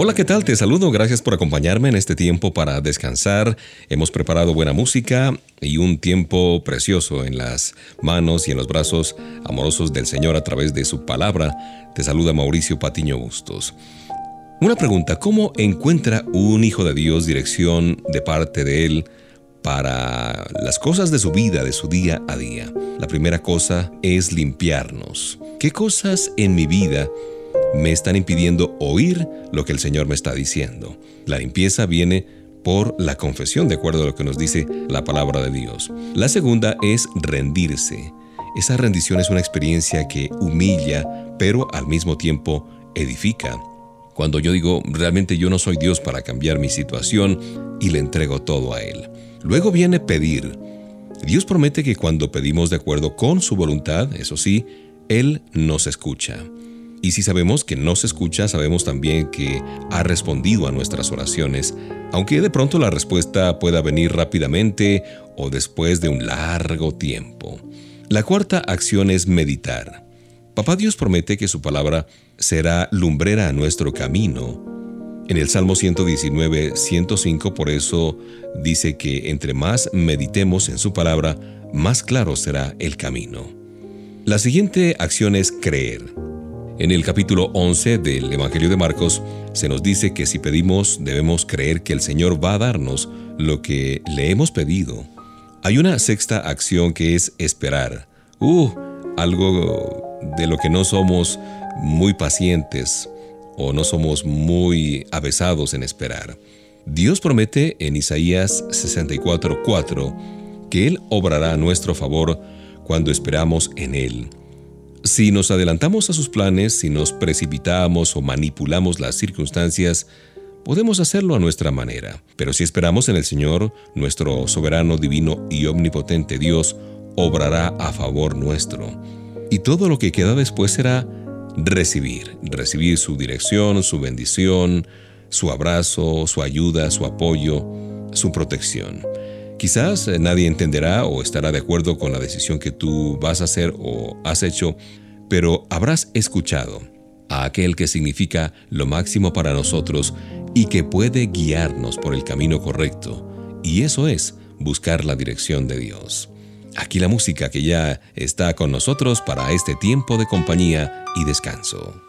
Hola, ¿qué tal? Te saludo, gracias por acompañarme en este tiempo para descansar. Hemos preparado buena música y un tiempo precioso en las manos y en los brazos amorosos del Señor a través de su palabra. Te saluda Mauricio Patiño Bustos. Una pregunta, ¿cómo encuentra un hijo de Dios dirección de parte de Él para las cosas de su vida, de su día a día? La primera cosa es limpiarnos. ¿Qué cosas en mi vida me están impidiendo oír lo que el Señor me está diciendo. La limpieza viene por la confesión, de acuerdo a lo que nos dice la palabra de Dios. La segunda es rendirse. Esa rendición es una experiencia que humilla, pero al mismo tiempo edifica. Cuando yo digo, realmente yo no soy Dios para cambiar mi situación y le entrego todo a Él. Luego viene pedir. Dios promete que cuando pedimos de acuerdo con su voluntad, eso sí, Él nos escucha. Y si sabemos que no se escucha, sabemos también que ha respondido a nuestras oraciones, aunque de pronto la respuesta pueda venir rápidamente o después de un largo tiempo. La cuarta acción es meditar. Papá Dios promete que su palabra será lumbrera a nuestro camino. En el Salmo 119, 105 por eso dice que entre más meditemos en su palabra, más claro será el camino. La siguiente acción es creer. En el capítulo 11 del Evangelio de Marcos se nos dice que si pedimos debemos creer que el Señor va a darnos lo que le hemos pedido. Hay una sexta acción que es esperar. Uh, algo de lo que no somos muy pacientes o no somos muy avesados en esperar. Dios promete en Isaías 64:4 que Él obrará a nuestro favor cuando esperamos en Él. Si nos adelantamos a sus planes, si nos precipitamos o manipulamos las circunstancias, podemos hacerlo a nuestra manera. Pero si esperamos en el Señor, nuestro soberano, divino y omnipotente Dios, obrará a favor nuestro. Y todo lo que queda después será recibir, recibir su dirección, su bendición, su abrazo, su ayuda, su apoyo, su protección. Quizás eh, nadie entenderá o estará de acuerdo con la decisión que tú vas a hacer o has hecho, pero habrás escuchado a aquel que significa lo máximo para nosotros y que puede guiarnos por el camino correcto, y eso es buscar la dirección de Dios. Aquí la música que ya está con nosotros para este tiempo de compañía y descanso.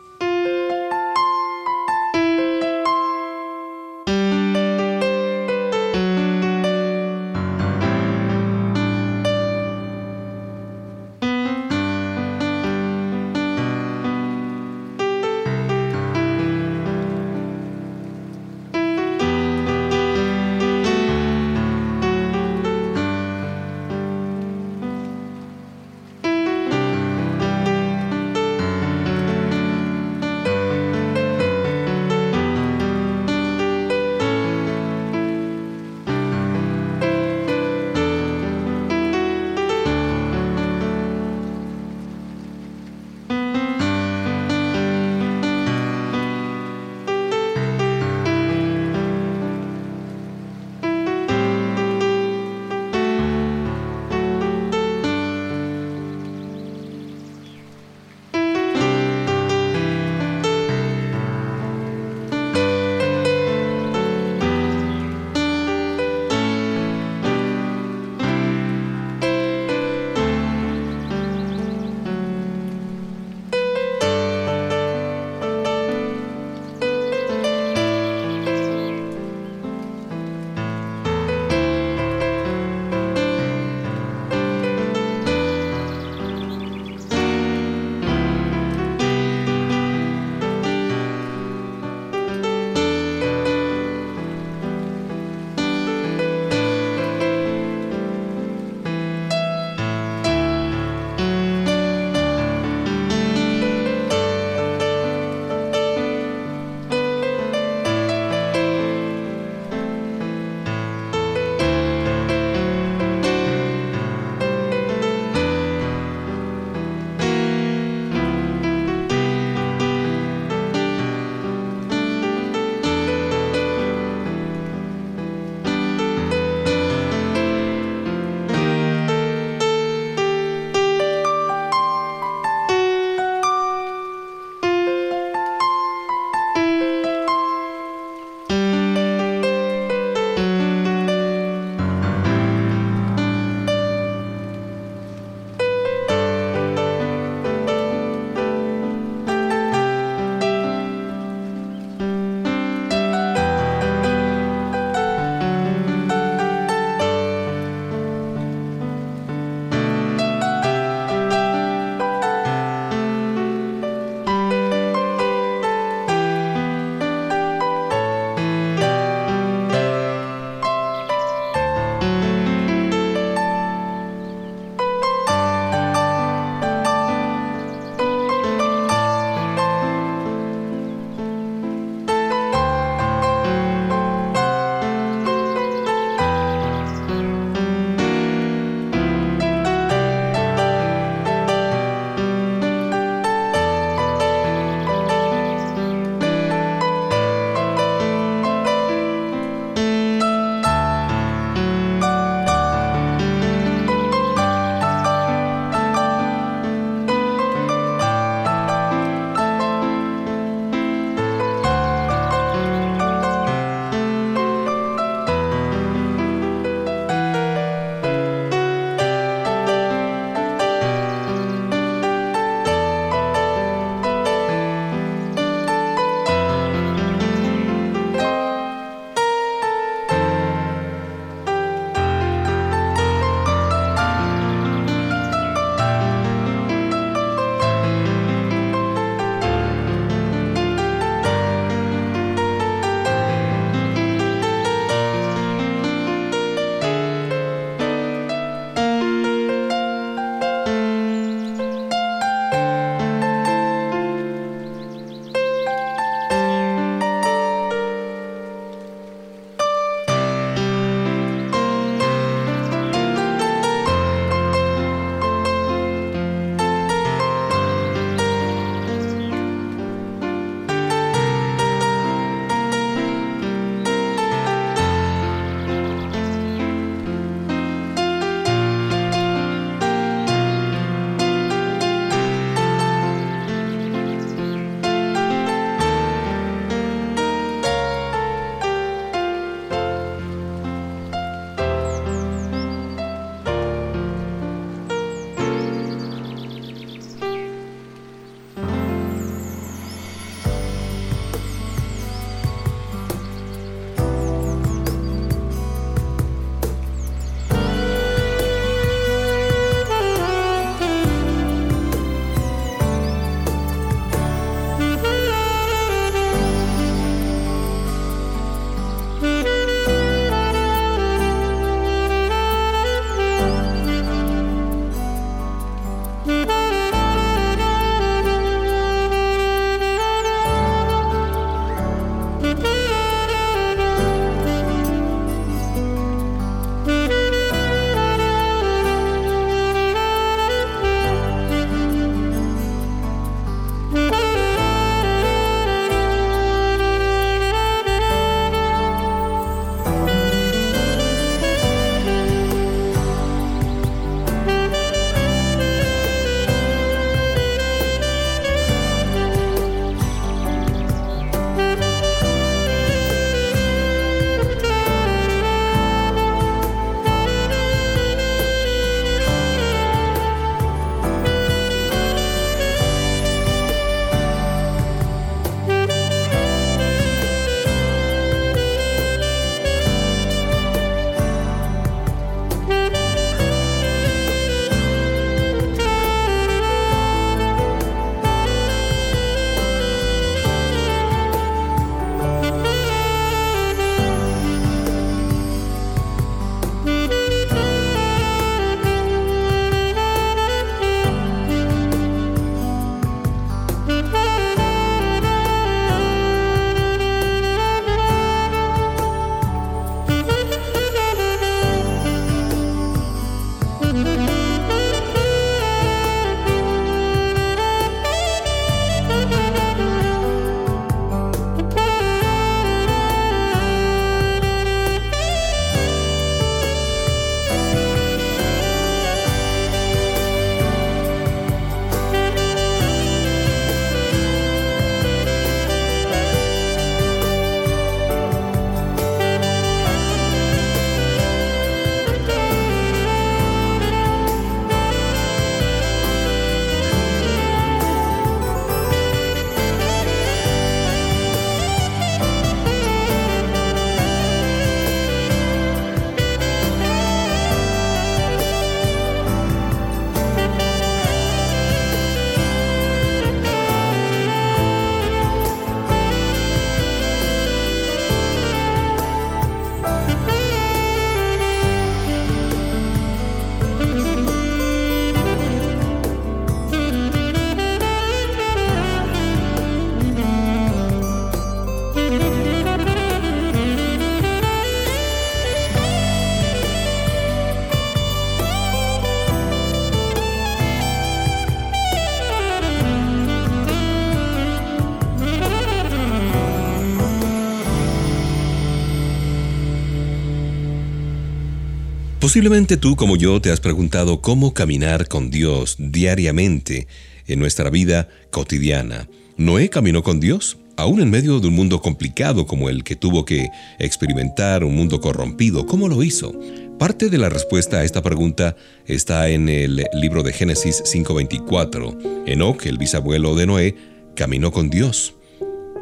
Posiblemente tú como yo te has preguntado cómo caminar con Dios diariamente en nuestra vida cotidiana. Noé caminó con Dios, aún en medio de un mundo complicado como el que tuvo que experimentar, un mundo corrompido. ¿Cómo lo hizo? Parte de la respuesta a esta pregunta está en el libro de Génesis 5:24. Enoch, el bisabuelo de Noé, caminó con Dios.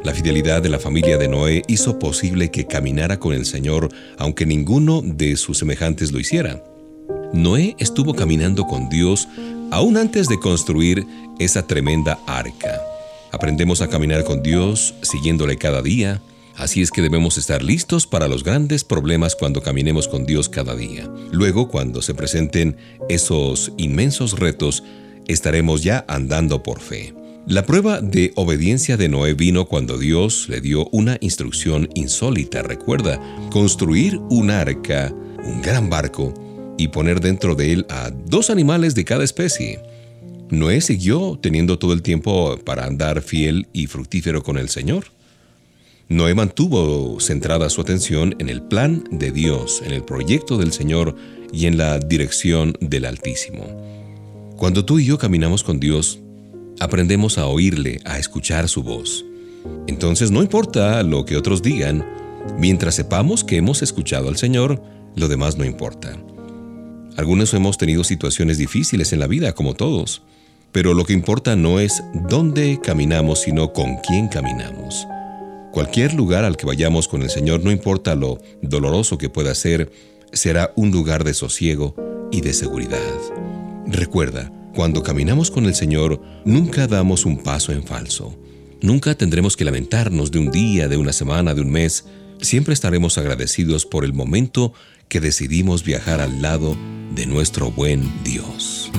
La fidelidad de la familia de Noé hizo posible que caminara con el Señor aunque ninguno de sus semejantes lo hiciera. Noé estuvo caminando con Dios aún antes de construir esa tremenda arca. Aprendemos a caminar con Dios siguiéndole cada día, así es que debemos estar listos para los grandes problemas cuando caminemos con Dios cada día. Luego, cuando se presenten esos inmensos retos, estaremos ya andando por fe. La prueba de obediencia de Noé vino cuando Dios le dio una instrucción insólita. Recuerda, construir un arca, un gran barco, y poner dentro de él a dos animales de cada especie. Noé siguió teniendo todo el tiempo para andar fiel y fructífero con el Señor. Noé mantuvo centrada su atención en el plan de Dios, en el proyecto del Señor y en la dirección del Altísimo. Cuando tú y yo caminamos con Dios, aprendemos a oírle, a escuchar su voz. Entonces no importa lo que otros digan, mientras sepamos que hemos escuchado al Señor, lo demás no importa. Algunos hemos tenido situaciones difíciles en la vida, como todos, pero lo que importa no es dónde caminamos, sino con quién caminamos. Cualquier lugar al que vayamos con el Señor, no importa lo doloroso que pueda ser, será un lugar de sosiego y de seguridad. Recuerda, cuando caminamos con el Señor, nunca damos un paso en falso. Nunca tendremos que lamentarnos de un día, de una semana, de un mes. Siempre estaremos agradecidos por el momento que decidimos viajar al lado de nuestro buen Dios.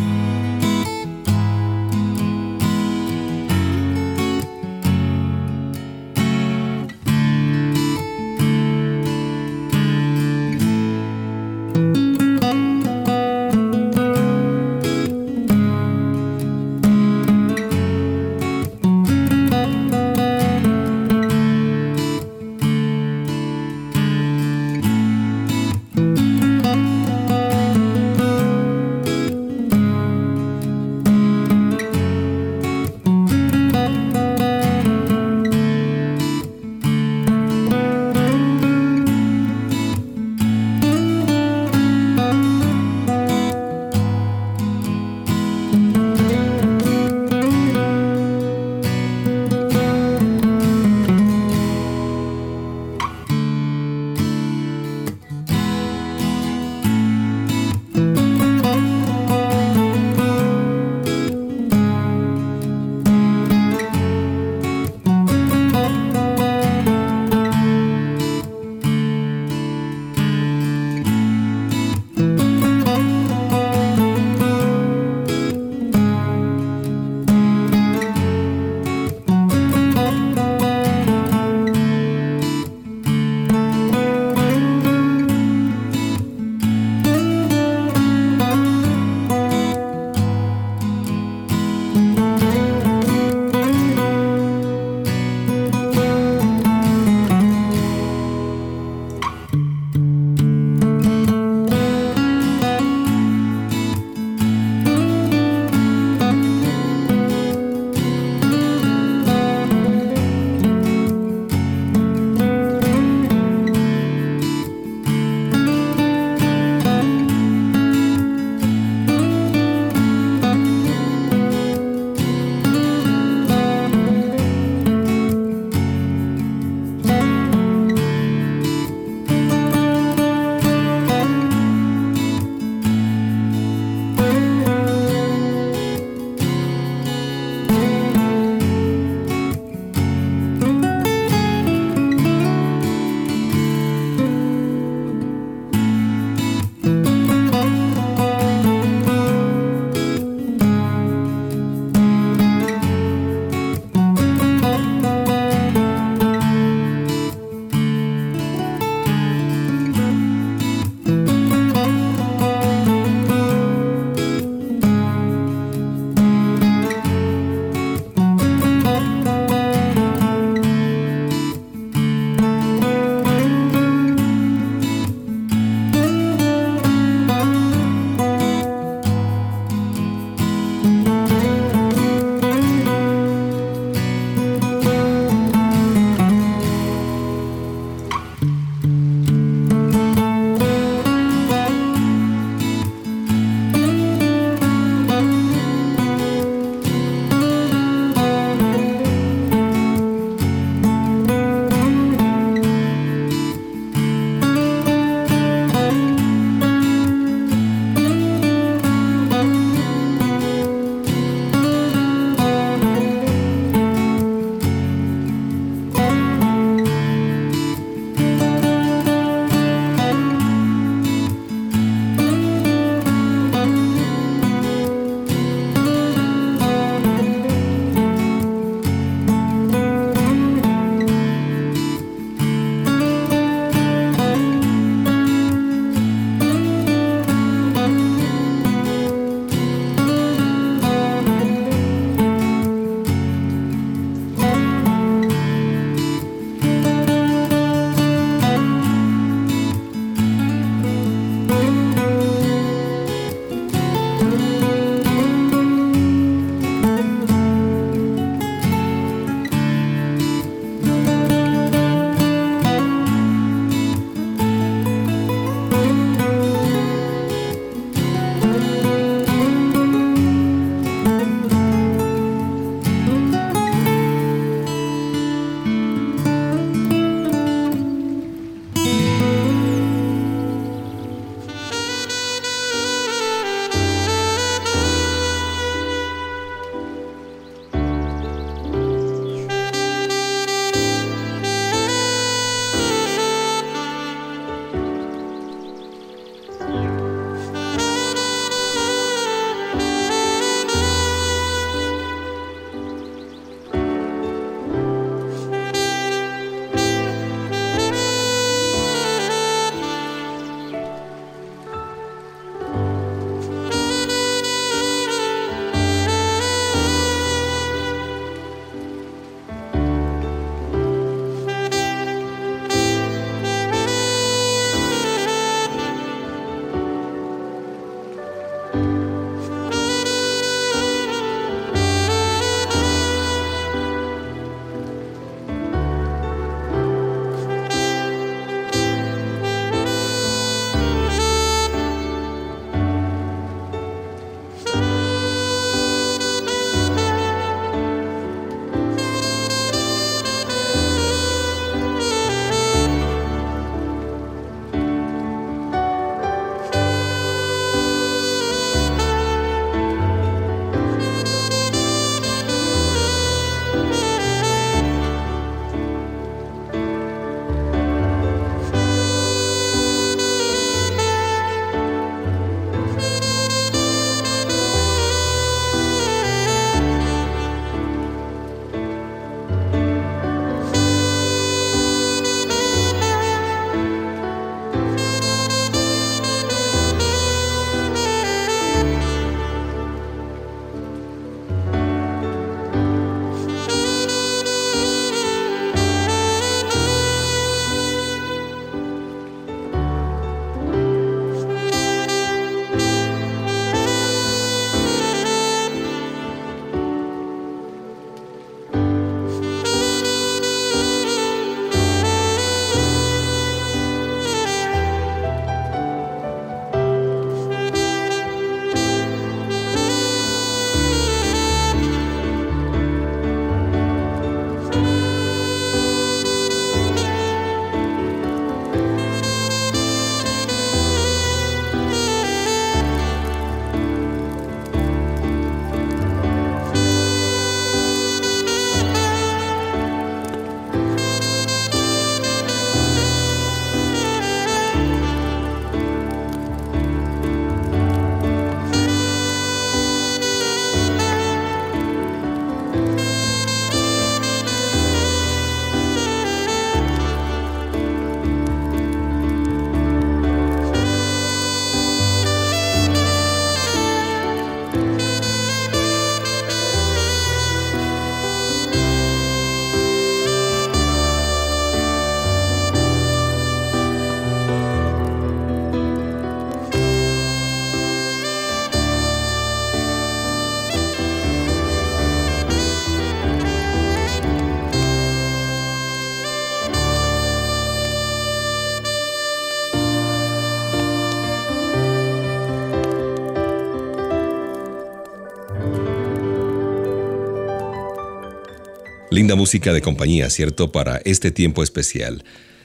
Linda música de compañía, ¿cierto? Para este tiempo especial.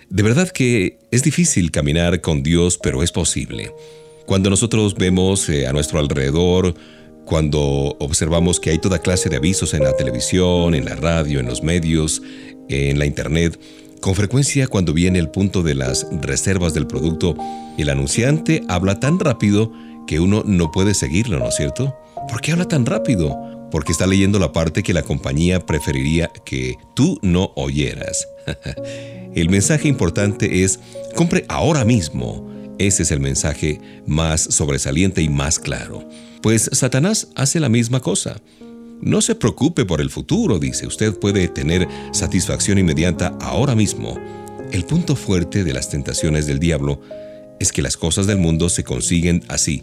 De verdad que es difícil caminar con Dios, pero es posible. Cuando nosotros vemos eh, a nuestro alrededor, cuando observamos que hay toda clase de avisos en la televisión, en la radio, en los medios, en la internet, con frecuencia cuando viene el punto de las reservas del producto, el anunciante habla tan rápido que uno no puede seguirlo, ¿no es cierto? ¿Por qué habla tan rápido? Porque está leyendo la parte que la compañía preferiría que tú no oyeras. el mensaje importante es, compre ahora mismo. Ese es el mensaje más sobresaliente y más claro. Pues Satanás hace la misma cosa. No se preocupe por el futuro, dice, usted puede tener satisfacción inmediata ahora mismo. El punto fuerte de las tentaciones del diablo es que las cosas del mundo se consiguen así,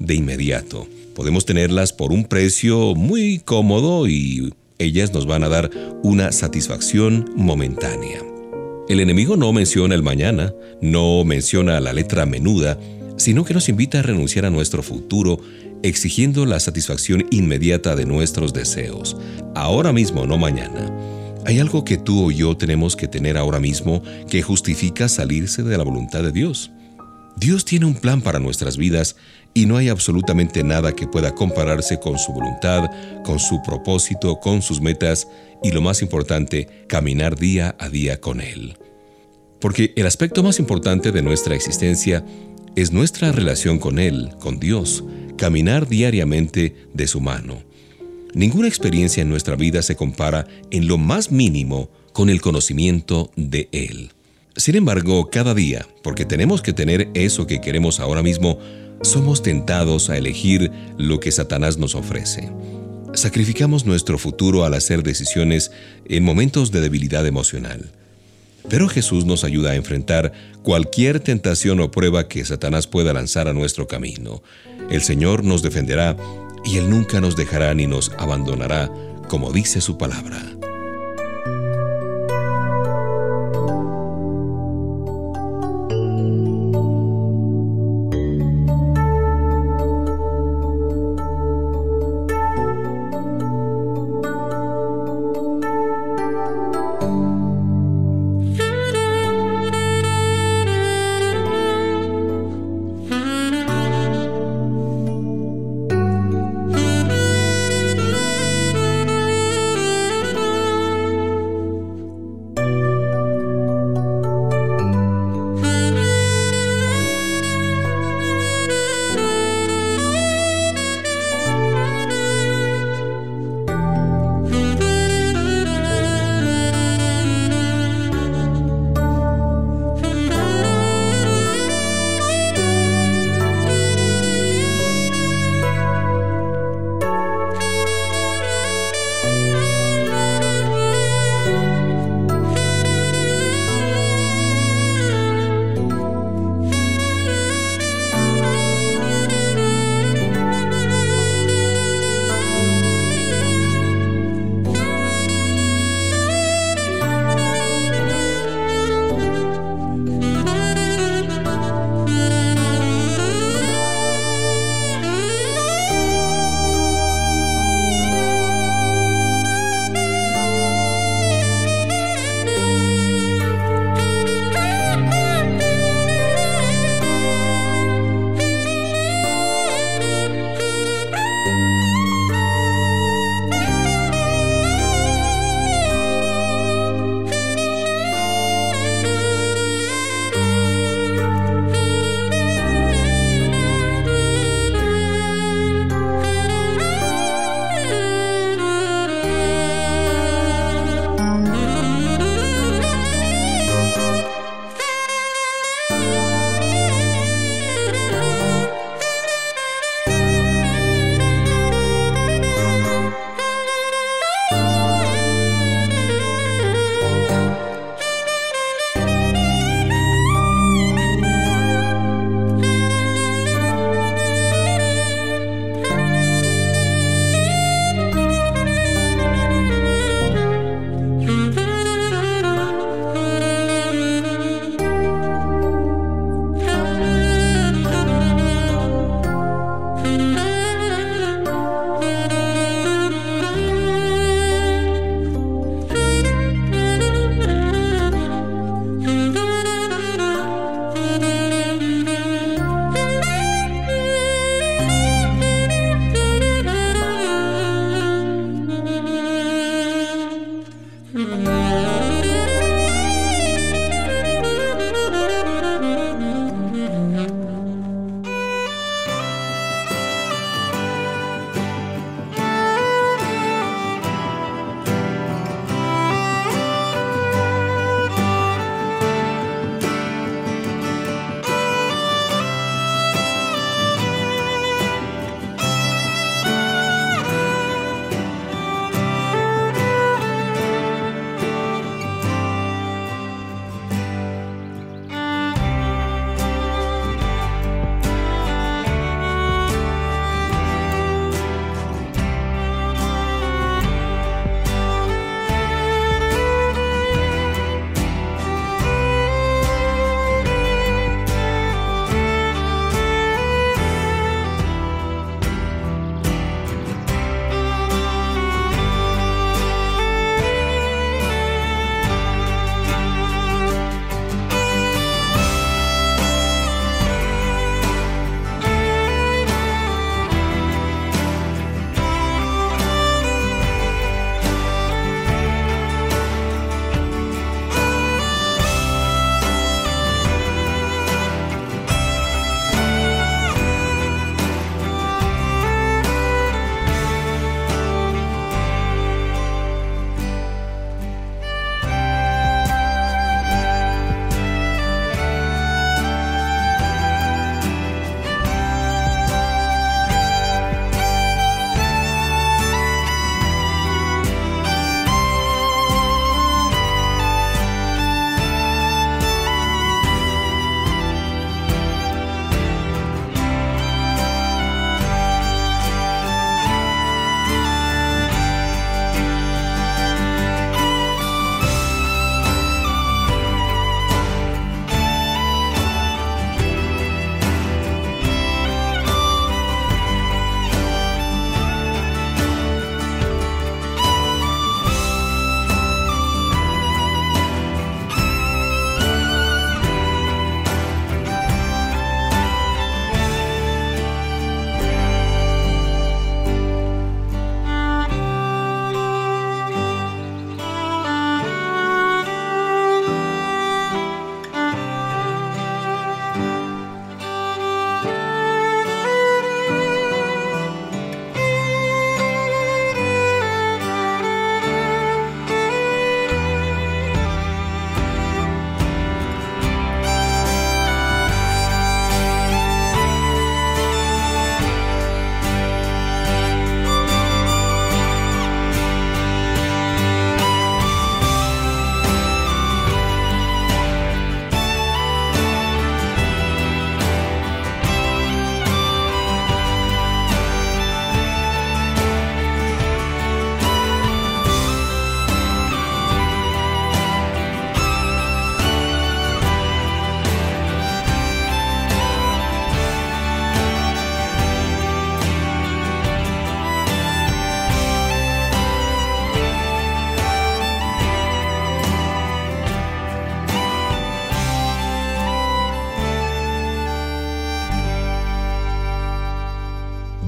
de inmediato. Podemos tenerlas por un precio muy cómodo y ellas nos van a dar una satisfacción momentánea. El enemigo no menciona el mañana, no menciona la letra menuda, sino que nos invita a renunciar a nuestro futuro exigiendo la satisfacción inmediata de nuestros deseos, ahora mismo, no mañana. Hay algo que tú o yo tenemos que tener ahora mismo que justifica salirse de la voluntad de Dios. Dios tiene un plan para nuestras vidas y no hay absolutamente nada que pueda compararse con su voluntad, con su propósito, con sus metas y lo más importante, caminar día a día con Él. Porque el aspecto más importante de nuestra existencia es nuestra relación con Él, con Dios, caminar diariamente de su mano. Ninguna experiencia en nuestra vida se compara en lo más mínimo con el conocimiento de Él. Sin embargo, cada día, porque tenemos que tener eso que queremos ahora mismo, somos tentados a elegir lo que Satanás nos ofrece. Sacrificamos nuestro futuro al hacer decisiones en momentos de debilidad emocional. Pero Jesús nos ayuda a enfrentar cualquier tentación o prueba que Satanás pueda lanzar a nuestro camino. El Señor nos defenderá y Él nunca nos dejará ni nos abandonará, como dice su palabra.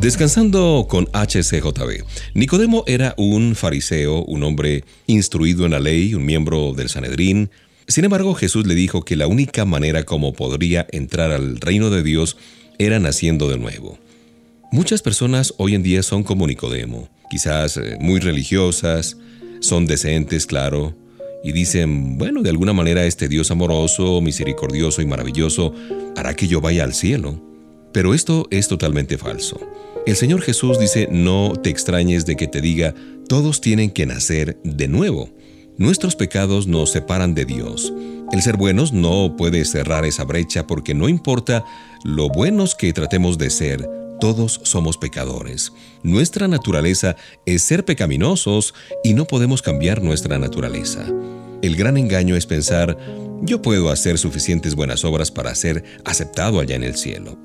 Descansando con HCJB. Nicodemo era un fariseo, un hombre instruido en la ley, un miembro del Sanedrín. Sin embargo, Jesús le dijo que la única manera como podría entrar al reino de Dios era naciendo de nuevo. Muchas personas hoy en día son como Nicodemo, quizás eh, muy religiosas, son decentes, claro, y dicen, bueno, de alguna manera este Dios amoroso, misericordioso y maravilloso hará que yo vaya al cielo. Pero esto es totalmente falso. El Señor Jesús dice, no te extrañes de que te diga, todos tienen que nacer de nuevo. Nuestros pecados nos separan de Dios. El ser buenos no puede cerrar esa brecha porque no importa lo buenos que tratemos de ser, todos somos pecadores. Nuestra naturaleza es ser pecaminosos y no podemos cambiar nuestra naturaleza. El gran engaño es pensar, yo puedo hacer suficientes buenas obras para ser aceptado allá en el cielo.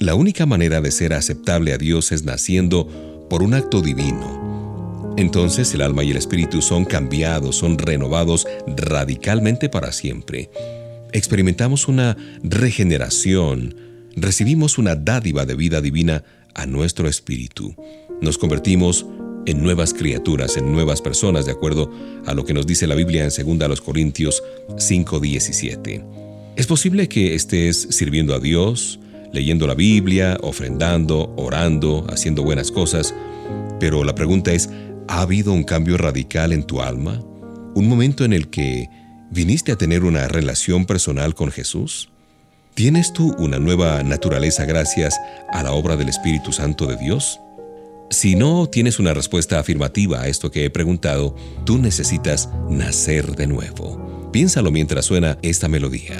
La única manera de ser aceptable a Dios es naciendo por un acto divino. Entonces el alma y el espíritu son cambiados, son renovados radicalmente para siempre. Experimentamos una regeneración, recibimos una dádiva de vida divina a nuestro espíritu. Nos convertimos en nuevas criaturas, en nuevas personas, de acuerdo a lo que nos dice la Biblia en 2 Corintios 5:17. Es posible que estés sirviendo a Dios, leyendo la Biblia, ofrendando, orando, haciendo buenas cosas, pero la pregunta es, ¿ha habido un cambio radical en tu alma? ¿Un momento en el que viniste a tener una relación personal con Jesús? ¿Tienes tú una nueva naturaleza gracias a la obra del Espíritu Santo de Dios? Si no tienes una respuesta afirmativa a esto que he preguntado, tú necesitas nacer de nuevo. Piénsalo mientras suena esta melodía.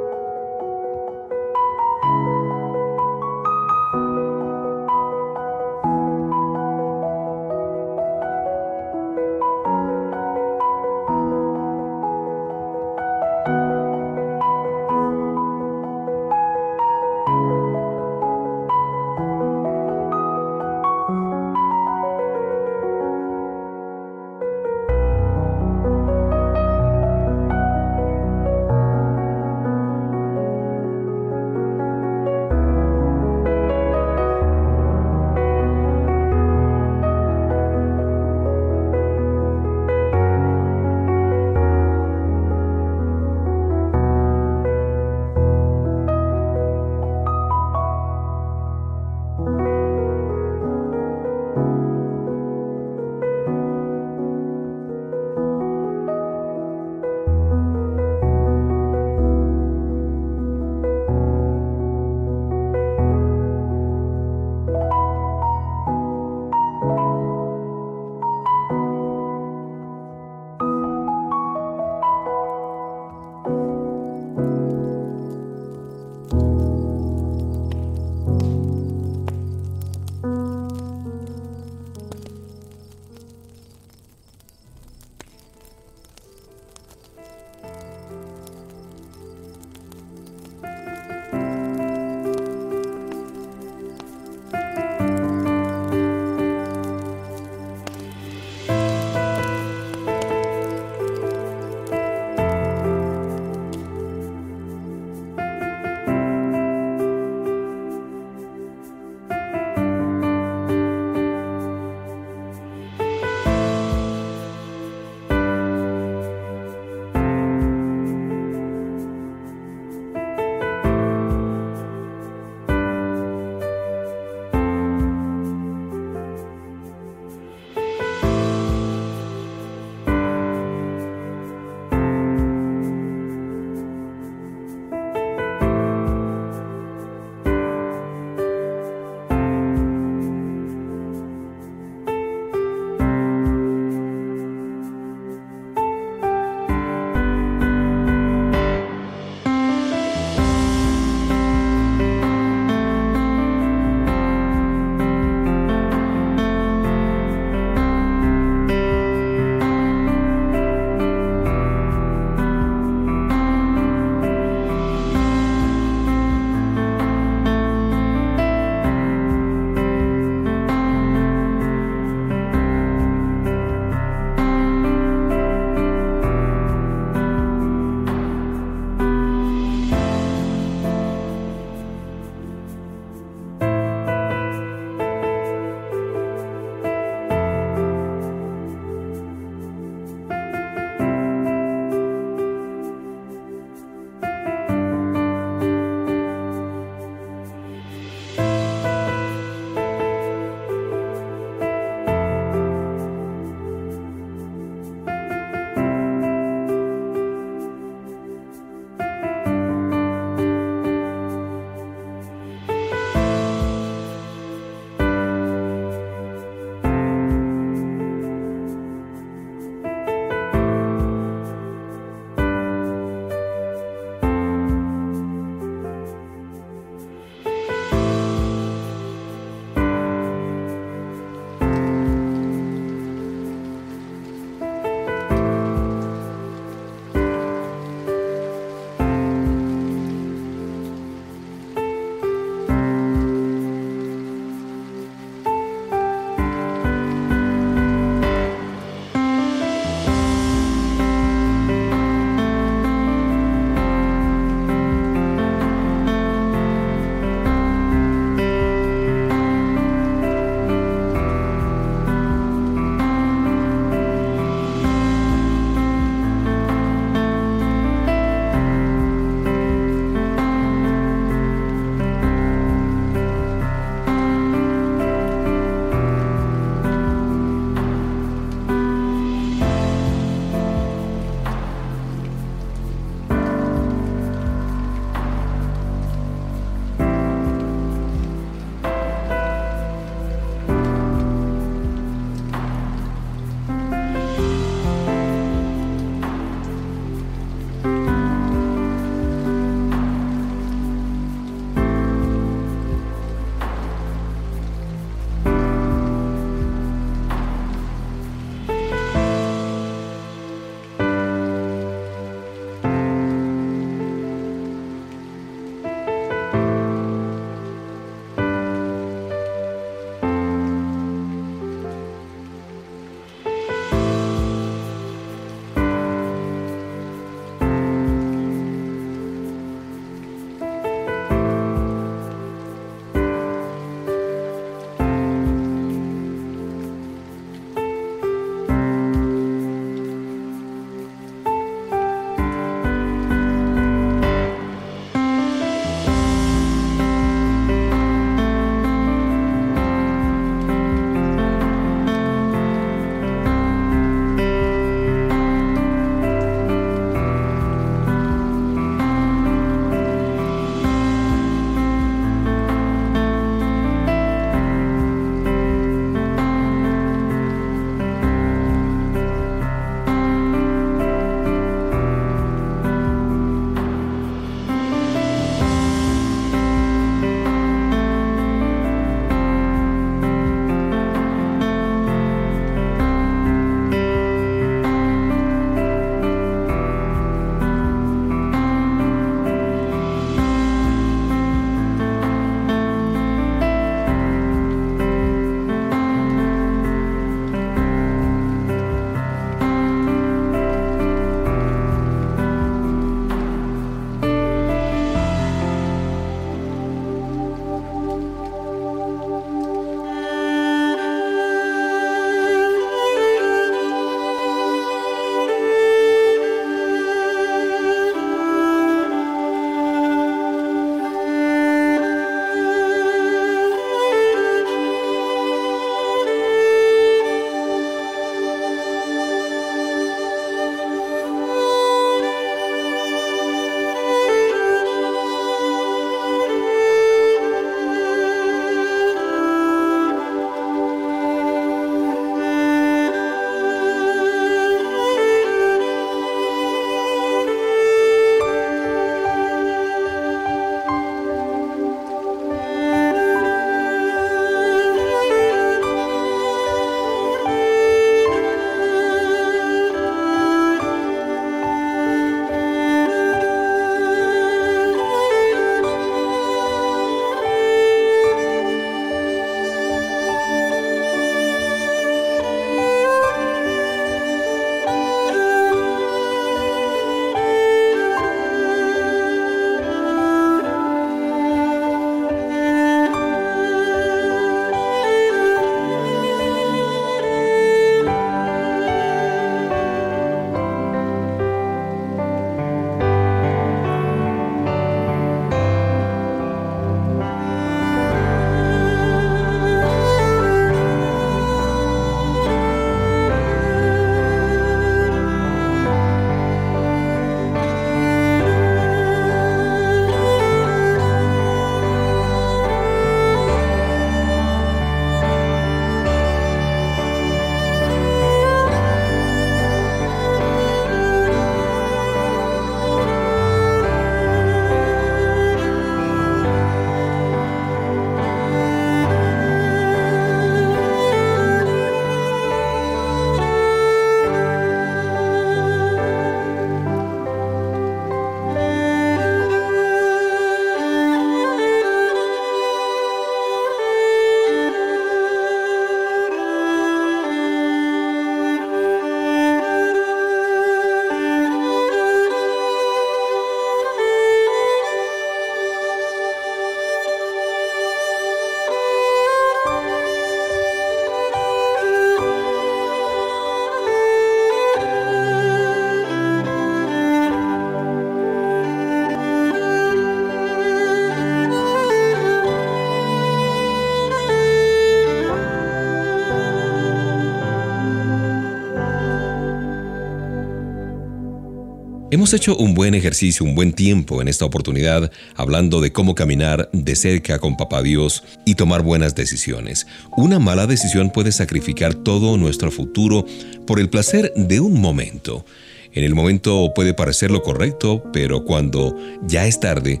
Hemos hecho un buen ejercicio, un buen tiempo en esta oportunidad, hablando de cómo caminar de cerca con Papá Dios y tomar buenas decisiones. Una mala decisión puede sacrificar todo nuestro futuro por el placer de un momento. En el momento puede parecer lo correcto, pero cuando ya es tarde,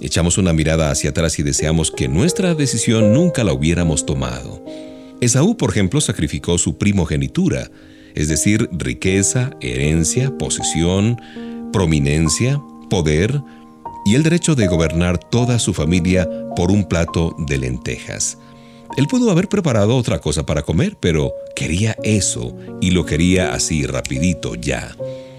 echamos una mirada hacia atrás y deseamos que nuestra decisión nunca la hubiéramos tomado. Esaú, por ejemplo, sacrificó su primogenitura, es decir, riqueza, herencia, posesión, prominencia, poder y el derecho de gobernar toda su familia por un plato de lentejas. Él pudo haber preparado otra cosa para comer, pero quería eso y lo quería así rapidito ya.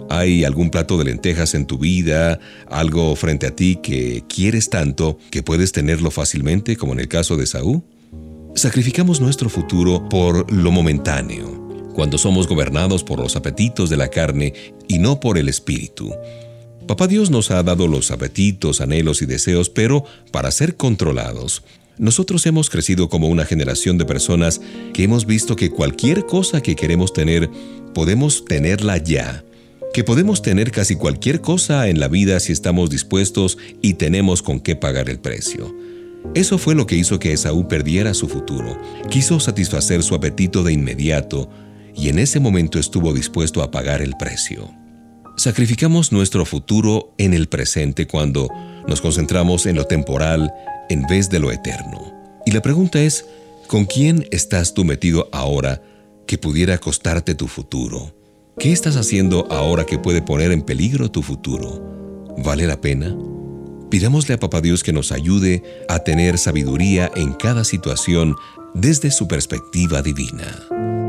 ¿Hay algún plato de lentejas en tu vida, algo frente a ti que quieres tanto que puedes tenerlo fácilmente como en el caso de Saúl? Sacrificamos nuestro futuro por lo momentáneo, cuando somos gobernados por los apetitos de la carne y no por el espíritu. Papá Dios nos ha dado los apetitos, anhelos y deseos, pero para ser controlados. Nosotros hemos crecido como una generación de personas que hemos visto que cualquier cosa que queremos tener, podemos tenerla ya. Que podemos tener casi cualquier cosa en la vida si estamos dispuestos y tenemos con qué pagar el precio. Eso fue lo que hizo que Esaú perdiera su futuro. Quiso satisfacer su apetito de inmediato, y en ese momento estuvo dispuesto a pagar el precio. Sacrificamos nuestro futuro en el presente cuando nos concentramos en lo temporal en vez de lo eterno. Y la pregunta es, ¿con quién estás tú metido ahora que pudiera costarte tu futuro? ¿Qué estás haciendo ahora que puede poner en peligro tu futuro? ¿Vale la pena? Pidámosle a Papá Dios que nos ayude a tener sabiduría en cada situación desde su perspectiva divina.